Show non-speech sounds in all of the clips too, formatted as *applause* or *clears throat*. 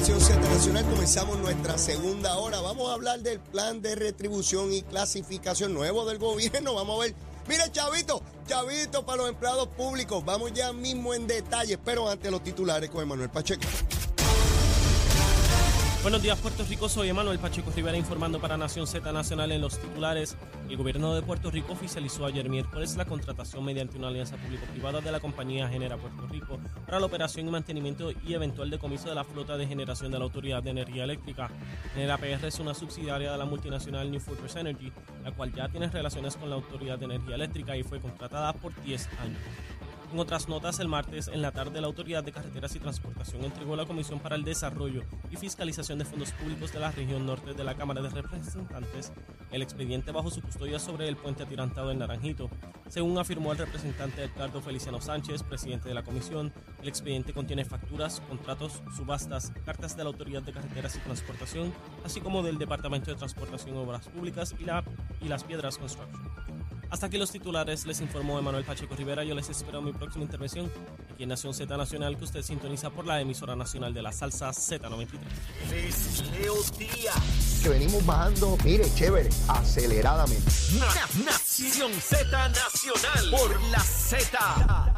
Nación Nacional comenzamos nuestra segunda hora. Vamos a hablar del plan de retribución y clasificación nuevo del gobierno. Vamos a ver. Mire, chavito, chavito para los empleados públicos. Vamos ya mismo en detalle, pero antes los titulares con Emanuel Pacheco. Buenos días, Puerto Rico. Soy Emanuel Pacheco Rivera informando para Nación Z Nacional en los titulares. El gobierno de Puerto Rico oficializó ayer miércoles la contratación mediante una alianza público-privada de la compañía Genera Puerto Rico para la operación y mantenimiento y eventual decomiso de la flota de generación de la Autoridad de Energía Eléctrica. Genera PR es una subsidiaria de la multinacional New Fortress Energy, la cual ya tiene relaciones con la Autoridad de Energía Eléctrica y fue contratada por 10 años. En otras notas, el martes en la tarde la Autoridad de Carreteras y Transportación entregó la Comisión para el Desarrollo y Fiscalización de Fondos Públicos de la región norte de la Cámara de Representantes el expediente bajo su custodia sobre el puente atirantado en Naranjito. Según afirmó el representante Edgardo Feliciano Sánchez, presidente de la comisión, el expediente contiene facturas, contratos, subastas, cartas de la Autoridad de Carreteras y Transportación, así como del Departamento de Transportación y Obras Públicas y, y las Piedras Construction. Hasta aquí los titulares, les informó Emanuel Pacheco Rivera. Yo les espero en mi próxima intervención aquí en Nación Z Nacional, que usted sintoniza por la emisora nacional de la salsa Z93. Leo Que venimos bajando, mire, chévere, aceleradamente. Nación Z Nacional por la Z.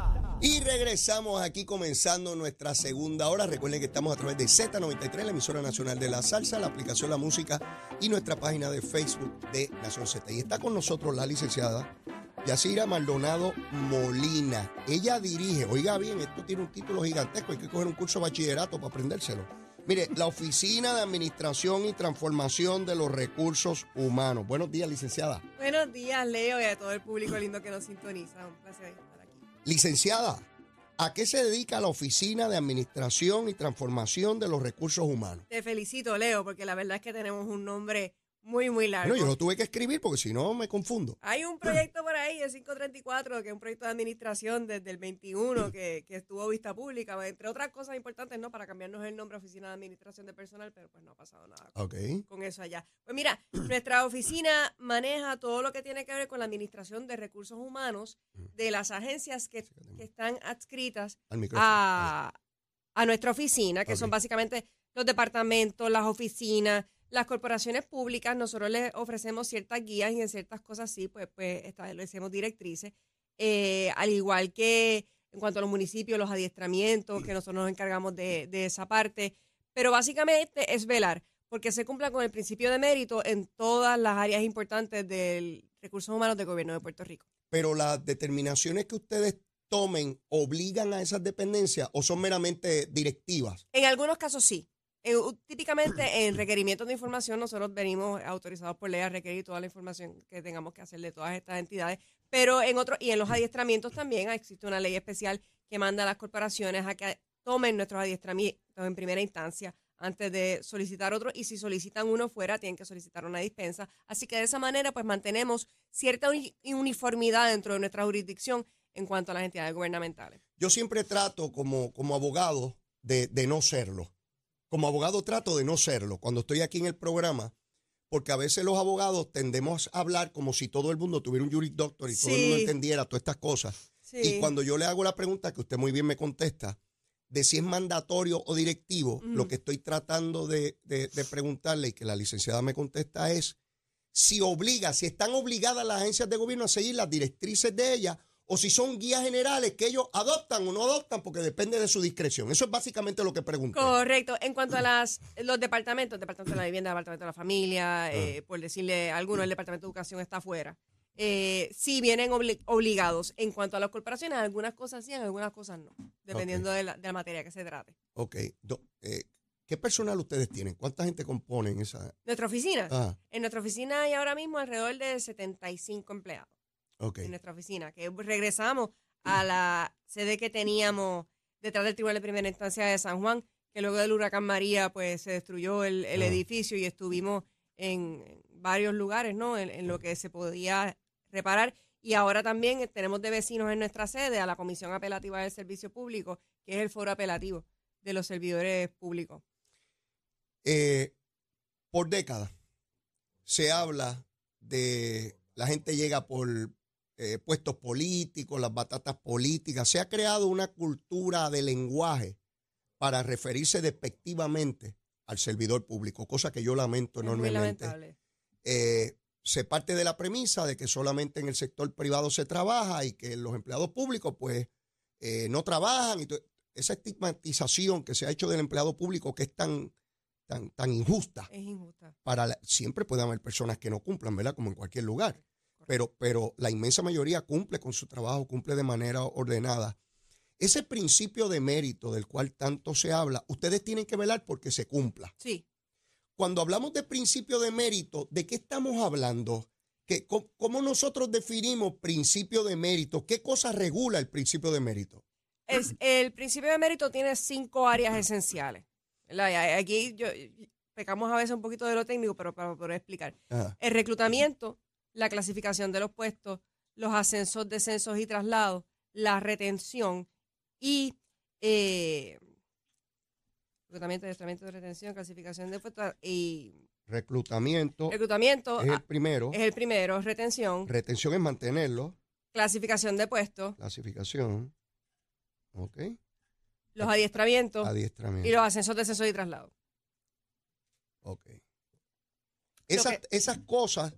Y regresamos aquí comenzando nuestra segunda hora. Recuerden que estamos a través de Z93, la emisora nacional de la salsa, la aplicación La Música y nuestra página de Facebook de Nación Z. Y está con nosotros la licenciada Yacira Maldonado Molina. Ella dirige, oiga bien, esto tiene un título gigantesco, hay que coger un curso de bachillerato para aprendérselo. Mire, la Oficina de Administración y Transformación de los Recursos Humanos. Buenos días, licenciada. Buenos días, Leo, y a todo el público lindo que nos sintoniza. Un placer. Licenciada, ¿a qué se dedica la Oficina de Administración y Transformación de los Recursos Humanos? Te felicito, Leo, porque la verdad es que tenemos un nombre muy, muy largo. No, yo lo tuve que escribir porque si no me confundo. Hay un proyecto por ahí, el 534, que es un proyecto de administración desde el 21 que, que estuvo vista pública, entre otras cosas importantes, ¿no? Para cambiarnos el nombre Oficina de Administración de Personal, pero pues no ha pasado nada con, eso allá. Pues mira, *clears throat* nuestra oficina maneja todo lo que tiene que ver con la administración de recursos humanos de las agencias que, que están adscritas a, a, nuestra oficina, que son básicamente los departamentos, las oficinas, las corporaciones públicas, nosotros les ofrecemos ciertas guías y en ciertas cosas sí, pues, pues establecemos directrices. Eh, al igual que en cuanto a los municipios, los adiestramientos, que nosotros nos encargamos de, esa parte. Pero básicamente es velar porque se cumpla con el principio de mérito en todas las áreas importantes del recursos humanos del gobierno de Puerto Rico. Pero las determinaciones que ustedes tomen obligan a esas dependencias o son meramente directivas? En algunos casos sí. Eh, típicamente en requerimientos de información nosotros venimos autorizados por ley a requerir toda la información que tengamos que hacer de todas estas entidades, pero en otros y en los adiestramientos también existe una ley especial que manda a las corporaciones a que tomen nuestros adiestramientos en primera instancia antes de solicitar otro y si solicitan uno fuera tienen que solicitar una dispensa. Así que de esa manera pues mantenemos cierta uniformidad dentro de nuestra jurisdicción en cuanto a las entidades gubernamentales. Yo siempre trato como, como abogado de, de no serlo. Como abogado trato de no serlo cuando estoy aquí en el programa, porque a veces los abogados tendemos a hablar como si todo el mundo tuviera un juris doctor y todo el mundo entendiera todas estas cosas. Y cuando yo le hago la pregunta, que usted muy bien me contesta, de si es mandatorio o directivo, lo que estoy tratando de, de, preguntarle y que la licenciada me contesta es si obliga, si están obligadas las agencias de gobierno a seguir las directrices de ella o si son guías generales que ellos adoptan o no adoptan porque depende de su discreción. Eso es básicamente lo que pregunto. Correcto. En cuanto a las, los departamentos, Departamento de la Vivienda, Departamento de la Familia, ah. eh, por decirle alguno, el Departamento de Educación está afuera. Eh, sí vienen obligados. En cuanto a las corporaciones, algunas cosas sí, algunas cosas no, dependiendo de, la, de, la, materia que se trate. Ok. Eh, ¿Qué personal ustedes tienen? ¿Cuánta gente componen esa? Nuestra oficina. Ah. En nuestra oficina hay ahora mismo alrededor de 75 empleados en nuestra oficina, que regresamos a la sede que teníamos detrás del Tribunal de Primera Instancia de San Juan, que luego del huracán María pues se destruyó el, ah. edificio y estuvimos en varios lugares, ¿no? En, lo que se podía reparar. Y ahora también tenemos de vecinos en nuestra sede a la Comisión Apelativa del Servicio Público, que es el foro apelativo de los servidores públicos. Eh, por décadas se habla de la gente llega por eh, puestos políticos, las batatas políticas. Se ha creado una cultura de lenguaje para referirse despectivamente al servidor público, cosa que yo lamento Es enormemente. Eh, se parte de la premisa de que solamente en el sector privado se trabaja y que los empleados públicos pues eh, no trabajan. Y esa estigmatización que se ha hecho del empleado público que es tan, tan, tan injusta. Es injusta. Para la- siempre puede haber personas que no cumplan, ¿verdad? Como en cualquier lugar. Pero, pero la inmensa mayoría cumple con su trabajo, cumple de manera ordenada. Ese principio de mérito del cual tanto se habla, ustedes tienen que velar porque se cumpla Sí. cuando hablamos de principio de mérito, ¿de qué estamos hablando? ¿Qué, cómo, nosotros definimos principio de mérito? ¿Qué cosa regula el principio de mérito? Es, el principio de mérito tiene cinco áreas esenciales. Aquí yo, pecamos a veces un poquito de lo técnico, pero para poder explicar. Ajá. El reclutamiento, la clasificación de los puestos, los ascensos, descensos y traslados, la retención y eh, reclutamiento, adiestramiento de retención, clasificación de puestos y Reclutamiento reclutamiento es el ah, primero. es el primero, retención, Retención es mantenerlo. clasificación de puestos, Clasificación. Ok. los adiestramientos Adiestramiento. y los ascensos, descensos y traslados. Ok. Esas, esas cosas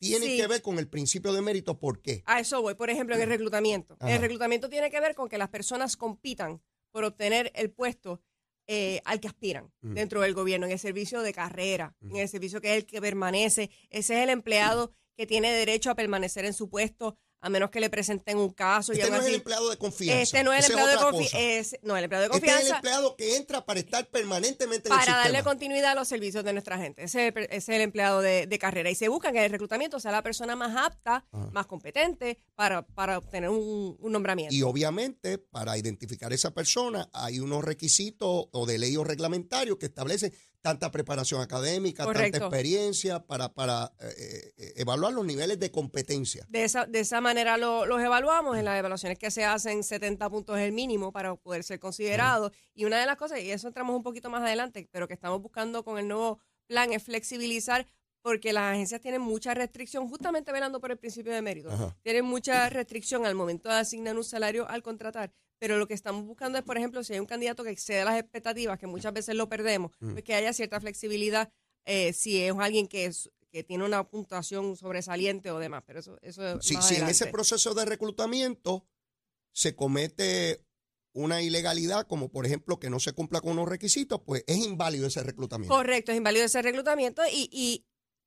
tienen Sí. que ver con el principio de mérito. ¿Por qué? A eso voy, por ejemplo, en el reclutamiento. Ajá. El reclutamiento tiene que ver con que las personas compitan por obtener el puesto eh, al que aspiran Mm. dentro del gobierno, en el servicio de carrera, Mm. en el servicio que es el que permanece. Ese es el empleado que tiene derecho a permanecer en su puesto a menos que le presenten un caso. Este no es el empleado de confianza. este no es el empleado de confianza. cosa. No, el empleado de Este es el confianza empleado que entra para estar permanentemente en el para darle sistema. continuidad a los servicios de nuestra gente. Ese, es el- es el empleado de, de carrera. Y se busca que el reclutamiento sea la persona más apta, Ajá. más competente para, para obtener un, un nombramiento. Y obviamente, para identificar a esa persona, hay unos requisitos o de ley o reglamentarios que establecen tanta preparación académica, Correcto. tanta experiencia para, para eh, eh, evaluar los niveles de competencia. De esa, de esa manera lo- los evaluamos. En las evaluaciones que se hacen, 70 puntos es el mínimo para poder ser considerado. Y una de las cosas, y eso entramos un poquito más adelante, pero que estamos buscando con el nuevo plan es flexibilizar porque las agencias tienen mucha restricción, justamente velando por el principio de mérito. Ajá. Tienen mucha restricción al momento de asignar un salario al contratar. Pero lo que estamos buscando es, por ejemplo, si hay un candidato que excede las expectativas, que muchas veces lo perdemos, Mm. pues que haya cierta flexibilidad eh, si es alguien que, es- que tiene una puntuación sobresaliente o demás. Pero eso, eso más si en ese proceso de reclutamiento se comete una ilegalidad, como por ejemplo que no se cumpla con unos requisitos, pues es inválido ese reclutamiento. Correcto, es inválido ese reclutamiento y, y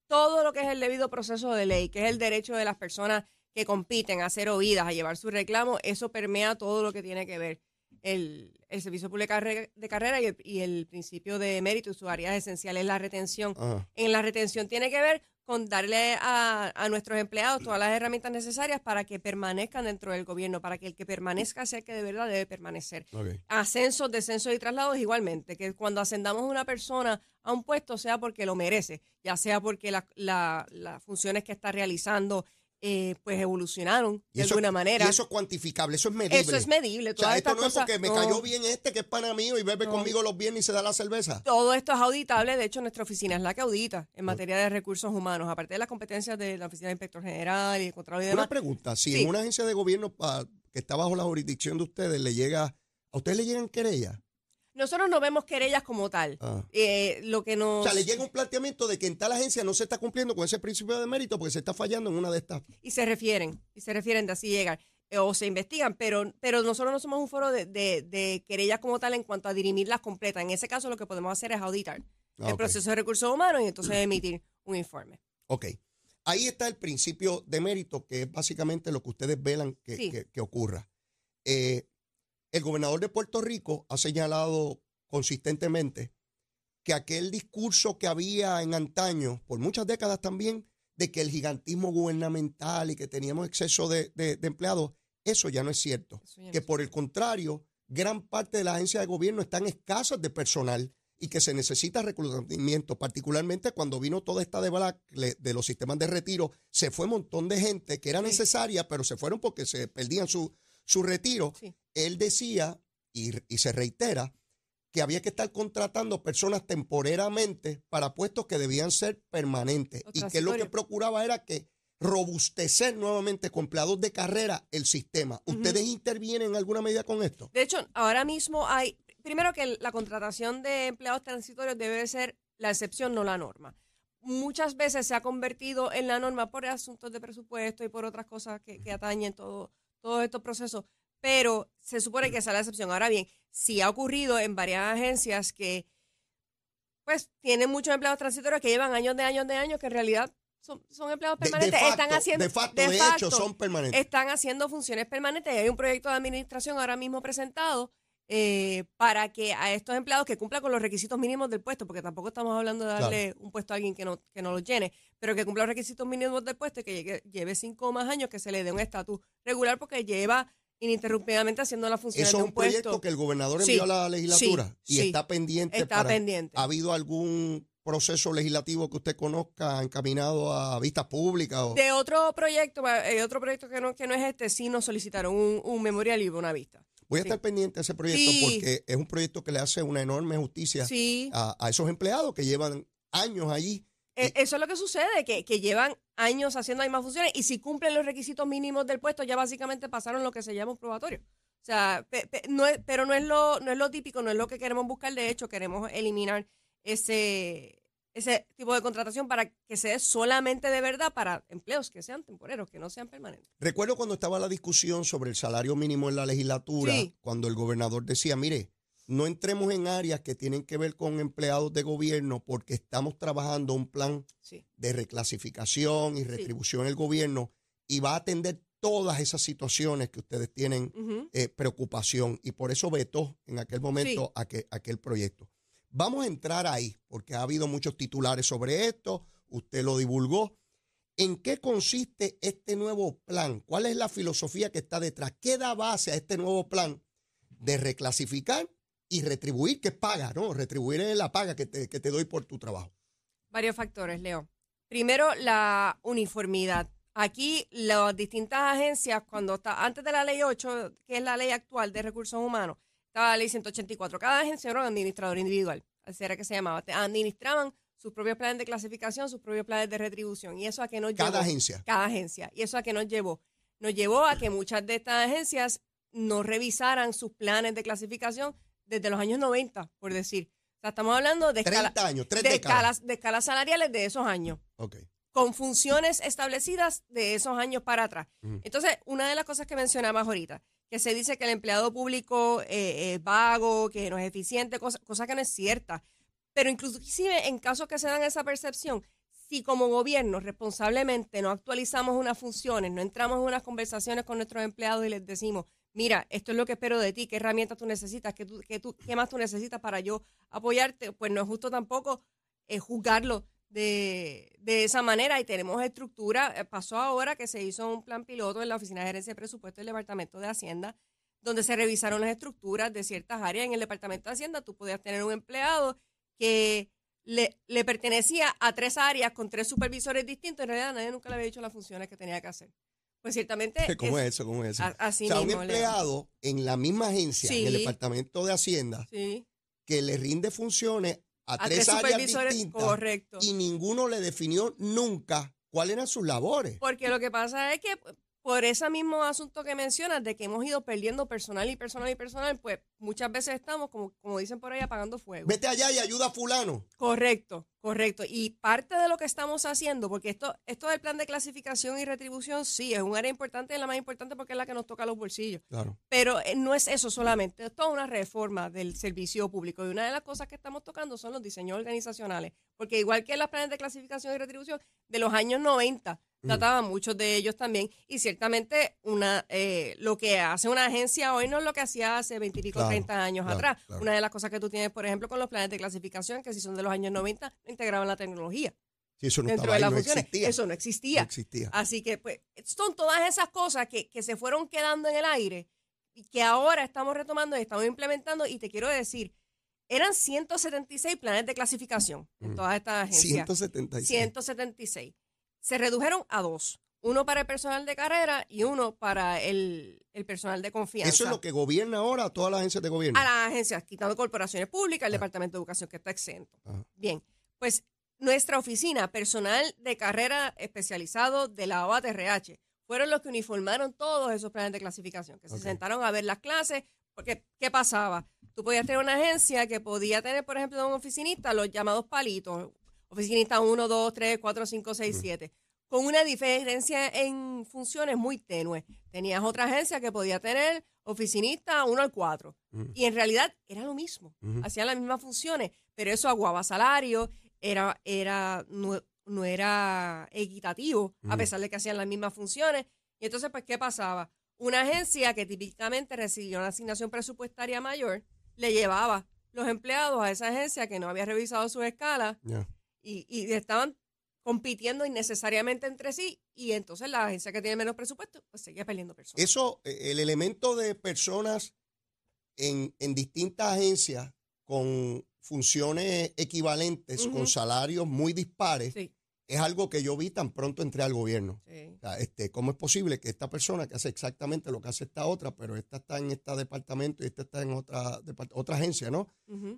todo lo que es el debido proceso de ley, que es el derecho de las personas que compiten a ser oídas, a llevar su reclamo, eso permea todo lo que tiene que ver el, el servicio público de carre- de carrera y el, y el principio de mérito y sus áreas esenciales, la retención. Ajá. En la retención tiene que ver con darle a, a nuestros empleados todas las herramientas necesarias para que permanezcan dentro del gobierno, para que el que permanezca sea el que de verdad debe permanecer ascensos, descensos y traslados igualmente, que cuando ascendamos a una persona a un puesto sea porque lo merece, ya sea porque la- la- las funciones que está realizando eh, pues evolucionaron de eso- alguna manera. Y eso es cuantificable, eso es medible. Eso es medible. O sea, Todas esto no es porque me cayó bien este que es pana mío y bebe No. conmigo los viernes y se da la cerveza. Todo esto es auditable. De hecho, nuestra oficina es la que audita en materia de recursos humanos, aparte de las competencias de la oficina de inspector general y de control y Una demás. pregunta, si Sí. en una agencia de gobierno pa- que está bajo la jurisdicción de ustedes le llega, ¿a ustedes le llegan querellas? Nosotros no vemos querellas como tal. Ah. Eh, lo que nos... O sea, le llega un planteamiento de que en tal agencia no se está cumpliendo con ese principio de mérito porque se está fallando en una de estas. y se refieren, y se refieren de así llegar, eh, o se investigan, pero, pero nosotros no somos un foro de, de, de querellas como tal en cuanto a dirimirlas completas. En ese caso lo que podemos hacer es auditar Ah, el proceso de recursos humanos y entonces *clears throat* emitir un informe. Ok. Ahí está el principio de mérito, que es básicamente lo que ustedes velan que, Sí. que- que ocurra. Eh, el gobernador de Puerto Rico ha señalado consistentemente que aquel discurso que había en antaño, por muchas décadas también, de que el gigantismo gubernamental y que teníamos exceso de, de- de empleados, eso ya no es cierto. No Que es por el contrario, gran parte de las agencias de gobierno están escasas de personal y que se necesita reclutamiento, particularmente cuando vino toda esta debacle de los sistemas de retiro, se fue un montón de gente que era necesaria, pero se fueron porque se perdían su, su retiro. Sí. Él decía, y, y se reitera, que había que estar contratando personas temporeramente para puestos que debían ser permanentes y que lo que procuraba era que robustecer nuevamente con empleados de carrera el sistema. ¿Ustedes intervienen en alguna medida con esto? De hecho, ahora mismo hay, primero que la contratación de empleados transitorios debe ser la excepción, no la norma. Muchas veces se ha convertido en la norma por asuntos de presupuesto y por otras cosas que, que atañen todo, todos estos procesos, pero se supone que esa es la excepción. Ahora bien, sí ha ocurrido en varias agencias que pues tienen muchos empleados transitorios que llevan años de años de años que en realidad son, son empleados De- de permanentes. facto, están haciendo, de facto, de hecho, son permanentes. Están haciendo funciones permanentes y hay un proyecto de administración ahora mismo presentado eh, para que a estos empleados que cumplan con los requisitos mínimos del puesto, porque tampoco estamos hablando de darle un puesto a alguien que no, que no lo llene, pero que cumpla los requisitos mínimos del puesto y que llegue- lleve cinco o más años, que se le dé un estatus regular porque lleva ininterrumpidamente haciendo Eso es de un un puesto. proyecto que el gobernador Sí, envió a la legislatura sí, y sí. está pendiente. Está para- pendiente. ¿Ha habido algún proceso legislativo que usted conozca encaminado a vistas públicas? O... De otro proyecto, eh, otro proyecto que no, que no es este, sí nos solicitaron un, un memorial y una vista. Voy a sí. estar pendiente de ese proyecto Sí. porque es un proyecto que le hace una enorme justicia Sí. a, a esos empleados que llevan años allí. Eh, Eso es lo que sucede, que, que llevan años haciendo las mismas funciones y si cumplen los requisitos mínimos del puesto, ya básicamente pasaron lo que se llama un probatorio. O sea, pe- pe- no es, pero no es, lo, no es lo típico, no es lo que queremos buscar. De hecho, queremos eliminar ese, ese tipo de contratación para que se dé solamente de verdad para empleos que sean temporeros, que no sean permanentes. Recuerdo cuando estaba la discusión sobre el salario mínimo en la legislatura, Sí. cuando el gobernador decía, mire, no entremos en áreas que tienen que ver con empleados de gobierno porque estamos trabajando un plan Sí. de reclasificación y retribución en el gobierno y va a atender todas esas situaciones que ustedes tienen eh, preocupación y por eso vetó en aquel momento aquel, aquel proyecto. Vamos a entrar ahí porque ha habido muchos titulares sobre esto, usted lo divulgó. ¿En qué consiste este nuevo plan? ¿Cuál es la filosofía que está detrás? ¿Qué da base a este nuevo plan de reclasificar y retribuir, que paga, ¿no? Retribuir es la paga que te, que te doy por tu trabajo. Varios factores, Leo. Primero, la uniformidad. Aquí las distintas agencias, cuando está antes de la ley 8, que es la ley actual de recursos humanos, estaba la ley 184. Cada agencia era un administrador individual, así era que se llamaba. Administraban sus propios planes de clasificación, sus propios planes de retribución. ¿Y eso a qué nos Cada llevó? agencia. Cada agencia. ¿Y eso a qué nos llevó? Nos llevó a que muchas de estas agencias no revisaran sus planes de clasificación desde los años 90, por decir. O sea, estamos hablando de, escala- 30 años, de escalas, de escalas salariales de esos años Ok. con funciones establecidas de esos años para atrás. Entonces, una de las cosas que mencionabas ahorita, que se dice que el empleado público eh, es vago, que no es eficiente, cosa, que no es cierta. Pero inclusive en casos que se dan esa percepción, si como gobierno responsablemente no actualizamos unas funciones, no entramos en unas conversaciones con nuestros empleados y les decimos, mira, esto es lo que espero de ti, qué herramientas tú necesitas, qué, tú, qué, qué más tú necesitas para yo apoyarte, pues no es justo tampoco eh, juzgarlo de, de esa manera y tenemos estructura. Eh, Pasó ahora que se hizo un plan piloto en la Oficina de Gerencia de Presupuesto del Departamento de Hacienda, donde se revisaron las estructuras de ciertas áreas. En el Departamento de Hacienda tú podías tener un empleado que le, le pertenecía a tres áreas con tres supervisores distintos. En realidad nadie nunca le había dicho las funciones que tenía que hacer. Pues ciertamente... *laughs* ¿Cómo es- es eso? ¿Cómo es eso? así o sea, un mismo, empleado en la misma agencia, en el. Departamento de Hacienda, Sí, que le rinde funciones a, a tres, tres áreas supervisores, distintas correcto. y ninguno le definió nunca cuáles eran sus labores. Porque lo que pasa es que por ese mismo asunto que mencionas, de que hemos ido perdiendo personal y personal y personal, pues muchas veces estamos, como, como dicen por ahí, apagando fuego. Vete allá y ayuda a fulano. Correcto, correcto. Y parte de lo que estamos haciendo, porque esto, esto del plan de clasificación y retribución, sí, es un área importante, es la más importante porque es la que nos toca los bolsillos. Claro. Pero eh, no es eso solamente, es toda una reforma del servicio público. Y una de las cosas que estamos tocando son los diseños organizacionales. Porque igual que las planes de clasificación y retribución de los años 90, trataban muchos de ellos también. Y ciertamente una eh, lo que hace una agencia hoy no es lo que hacía hace 20 y pico, Claro, 30 años claro, atrás. claro. Una de las cosas que tú tienes, por ejemplo, con los planes de clasificación, que si son de los años 90, no integraban la tecnología eso no dentro de las no funciones. existía. Eso no existía. No existía. Así que, pues, son todas esas cosas que, que se fueron quedando en el aire y que ahora estamos retomando y estamos implementando. Y te quiero decir, eran 176 planes de clasificación en Mm. todas estas agencias. 176. 176. Se redujeron a dos. Uno para el personal de carrera y uno para el, el personal de confianza. Eso es lo que gobierna ahora a todas las agencias de gobierno. A las agencias, quitando corporaciones públicas, el Ah. Departamento de Educación, que está exento. Ajá. Bien, pues nuestra oficina, personal de carrera especializado de la OATRH, fueron los que uniformaron todos esos planes de clasificación, que se sentaron a ver las clases Porque, ¿qué pasaba? Tú podías tener una agencia que podía tener, por ejemplo, un oficinista, los llamados palitos, oficinista 1, 2, 3, 4, 5, 6, 7, con una diferencia en funciones muy tenue. Tenías otra agencia que podía tener oficinista 1 al 4. Y en realidad era lo mismo. Hacían las mismas funciones, pero eso aguaba salario, era, era, no, no era equitativo, a pesar de que hacían las mismas funciones. Y entonces, pues, ¿qué pasaba? Una agencia que típicamente recibía una asignación presupuestaria mayor, le llevaba los empleados a esa agencia que no había revisado sus escalas Ya. Y, y estaban compitiendo innecesariamente entre sí y entonces la agencia que tiene menos presupuesto pues seguía perdiendo personas. Eso, eh, el elemento de personas en, en distintas agencias con funciones equivalentes, con salarios muy dispares, Sí, es algo que yo vi tan pronto entré al gobierno. sí. O sea, este, ¿Cómo es posible que esta persona que hace exactamente lo que hace esta otra, pero esta está en este departamento y esta está en otra, otra agencia, ¿no?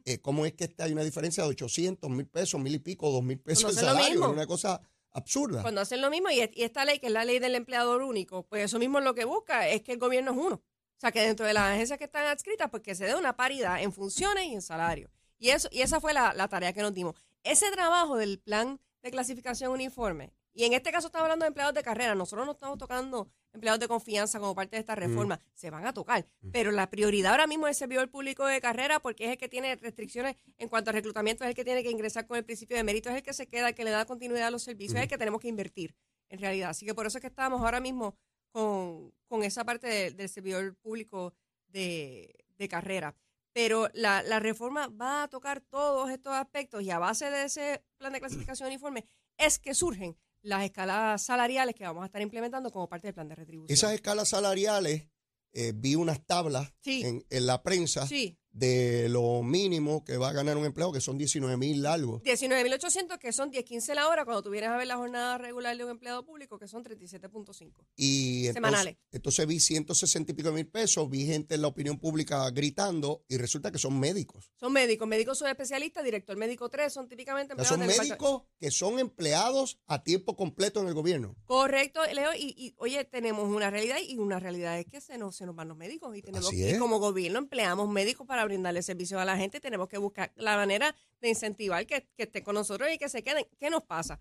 Eh, ¿Cómo es que este hay una diferencia de 800, mil pesos, mil y pico, dos mil pesos Cuando de salario? Es una cosa absurda. Cuando hacen lo mismo y, y esta ley, que es la ley del empleador único, pues eso mismo lo que busca es que el gobierno es uno. O sea, que dentro de las agencias que están adscritas, pues que se dé una paridad en funciones y en salario. Y, eso, y esa fue la, la tarea que nos dimos. Ese trabajo del plan de clasificación uniforme, y en este caso estamos hablando de empleados de carrera, nosotros no estamos tocando empleados de confianza como parte de esta reforma, se van a tocar, pero la prioridad ahora mismo es el servidor público de carrera porque es el que tiene restricciones en cuanto a reclutamiento, es el que tiene que ingresar con el principio de mérito, es el que se queda, el que le da continuidad a los servicios, es el que tenemos que invertir en realidad. Así que por eso es que estamos ahora mismo con, con esa parte de- del servidor público de, de carrera. Pero la, la reforma va a tocar todos estos aspectos y a base de ese plan de clasificación uniforme es que surgen las escalas salariales que vamos a estar implementando como parte del plan de retribución. Esas escalas salariales, eh, vi unas tablas Sí. en, en la prensa Sí, de lo mínimo que va a ganar un empleado, que son 19 mil algo. 19.800 que son 10, 15 la hora cuando tú vienes a ver la jornada regular de un empleado público que son 37.5. Y Semanales. entonces vi 160 y pico mil pesos, vi gente en la opinión pública gritando y resulta que son médicos. Son médicos, médicos son especialistas, director médico 3, son típicamente empleados son médicos que son empleados a tiempo completo en el gobierno. Correcto, Leo, y, y, oye, tenemos una realidad y una realidad es que se nos, se nos van los médicos y tenemos y como gobierno empleamos médicos para brindarle servicios a la gente, tenemos que buscar la manera de incentivar que, que estén con nosotros y que se queden. ¿Qué nos pasa?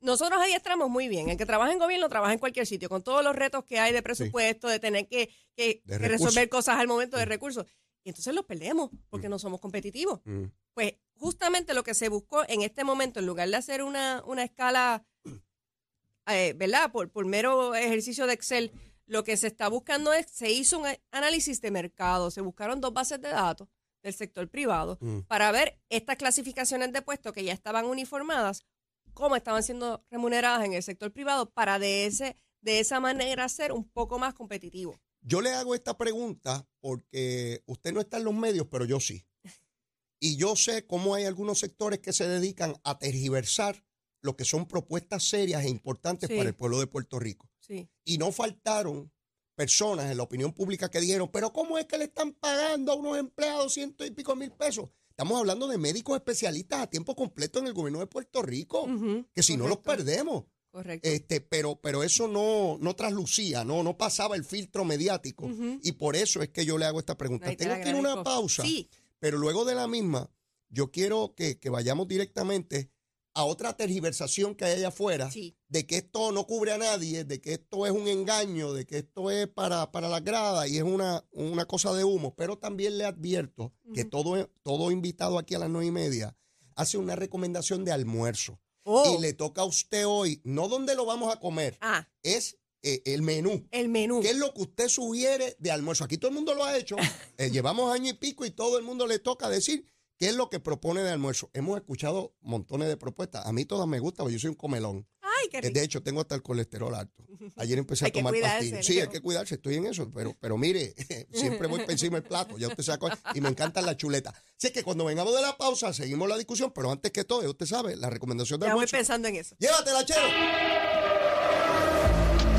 Nosotros ahí estamos muy bien. El que trabaja en gobierno trabaja en cualquier sitio, con todos los retos que hay de presupuesto, de tener que, que- De que recursos. resolver cosas al momento de recursos. Y entonces los perdemos porque no somos competitivos. Mm. Pues justamente lo que se buscó en este momento, en lugar de hacer una, una escala, *clears throat* eh, ¿verdad? Por, por mero ejercicio de Excel, lo que se está buscando es, se hizo un análisis de mercado, se buscaron dos bases de datos del sector privado Mm. para ver estas clasificaciones de puestos que ya estaban uniformadas, cómo estaban siendo remuneradas en el sector privado para de, ese, de esa manera ser un poco más competitivo. Yo le hago esta pregunta porque usted no está en los medios, pero yo sí. *laughs* Y yo sé cómo hay algunos sectores que se dedican a tergiversar lo que son propuestas serias e importantes Sí. para el pueblo de Puerto Rico. Sí. Y no faltaron personas en la opinión pública que dijeron, pero ¿cómo es que le están pagando a unos empleados ciento y pico mil pesos? Estamos hablando de médicos especialistas a tiempo completo en el gobierno de Puerto Rico, que si no los perdemos. Correcto. Este, pero, pero eso no, no traslucía, no, no pasaba el filtro mediático. Y por eso es que yo le hago esta pregunta. Ahí Tengo que ir a una pausa, Sí. pero luego de la misma, yo quiero que, que vayamos directamente a otra tergiversación que hay allá afuera, Sí. de que esto no cubre a nadie, de que esto es un engaño, de que esto es para, para las gradas y es una, una cosa de humo. Pero también le advierto que todo, todo invitado aquí a las nueve y media hace una recomendación de almuerzo. Oh. Y le toca a usted hoy, no dónde lo vamos a comer, Ah, es eh, el menú. el menú. ¿Qué es lo que usted sugiere de almuerzo? Aquí todo el mundo lo ha hecho. *laughs* Eh, llevamos año y pico y todo el mundo le toca decir qué es lo que propone de almuerzo. Hemos escuchado montones de propuestas. A mí todas me gustan, porque yo soy un comelón. Ay, qué Eh, rico. De hecho, tengo hasta el colesterol alto. *laughs* Ayer empecé a tomar pastillas. Sí, hay que cuidarse, estoy en eso. Pero, pero mire, *laughs* siempre voy por encima del plato. Ya usted sabe Y me encantan las chuletas. Así que cuando vengamos de la pausa, seguimos la discusión. Pero antes que todo, ya usted sabe, la recomendación de Ya voy almuerzo. pensando en eso. ¡Llévatela, chero!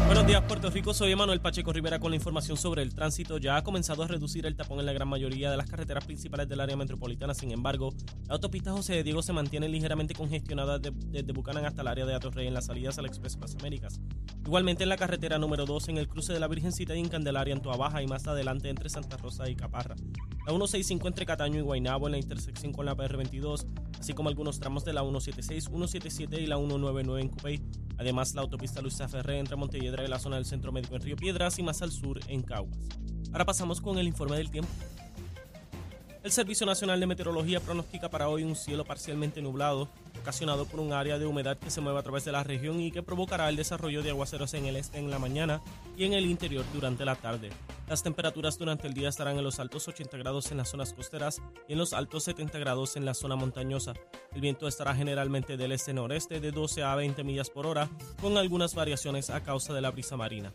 Buenos días, Puerto Rico. Soy Emanuel Pacheco Rivera con la información sobre el tránsito. Ya ha comenzado a reducir el tapón en la gran mayoría de las carreteras principales del área metropolitana. Sin embargo, la autopista José de Diego se mantiene ligeramente congestionada desde Bucanan hasta el área de Atorrey en las salidas al Expreso Las Américas. Igualmente en la carretera número 2 en el cruce de la Virgencita y en Candelaria en y más adelante entre Santa Rosa y Caparra. La 165 entre Cataño y Guaynabo en la intersección con la PR22, así como algunos tramos de la 176, 177 y la 199 en Cupey. Además, la autopista Luisa Ferré entre Montelledra y la zona del Centro Médico en Río Piedras y más al sur en Caguas. Ahora pasamos con el informe del tiempo. El Servicio Nacional de Meteorología pronostica para hoy un cielo parcialmente nublado, ocasionado por un área de humedad que se mueve a través de la región y que provocará el desarrollo de aguaceros en el este en la mañana y en el interior durante la tarde. Las temperaturas durante el día estarán en los altos 80 grados en las zonas costeras y en los altos 70 grados en la zona montañosa. El viento estará generalmente del este-noreste de 12 a 20 millas por hora, con algunas variaciones a causa de la brisa marina.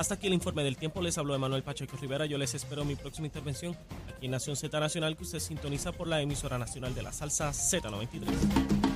Hasta aquí el informe del tiempo. Les habló Emanuel Pacheco Rivera. Yo les espero mi próxima intervención aquí en Nación Z Nacional, que usted sintoniza por la emisora nacional de la salsa Z93.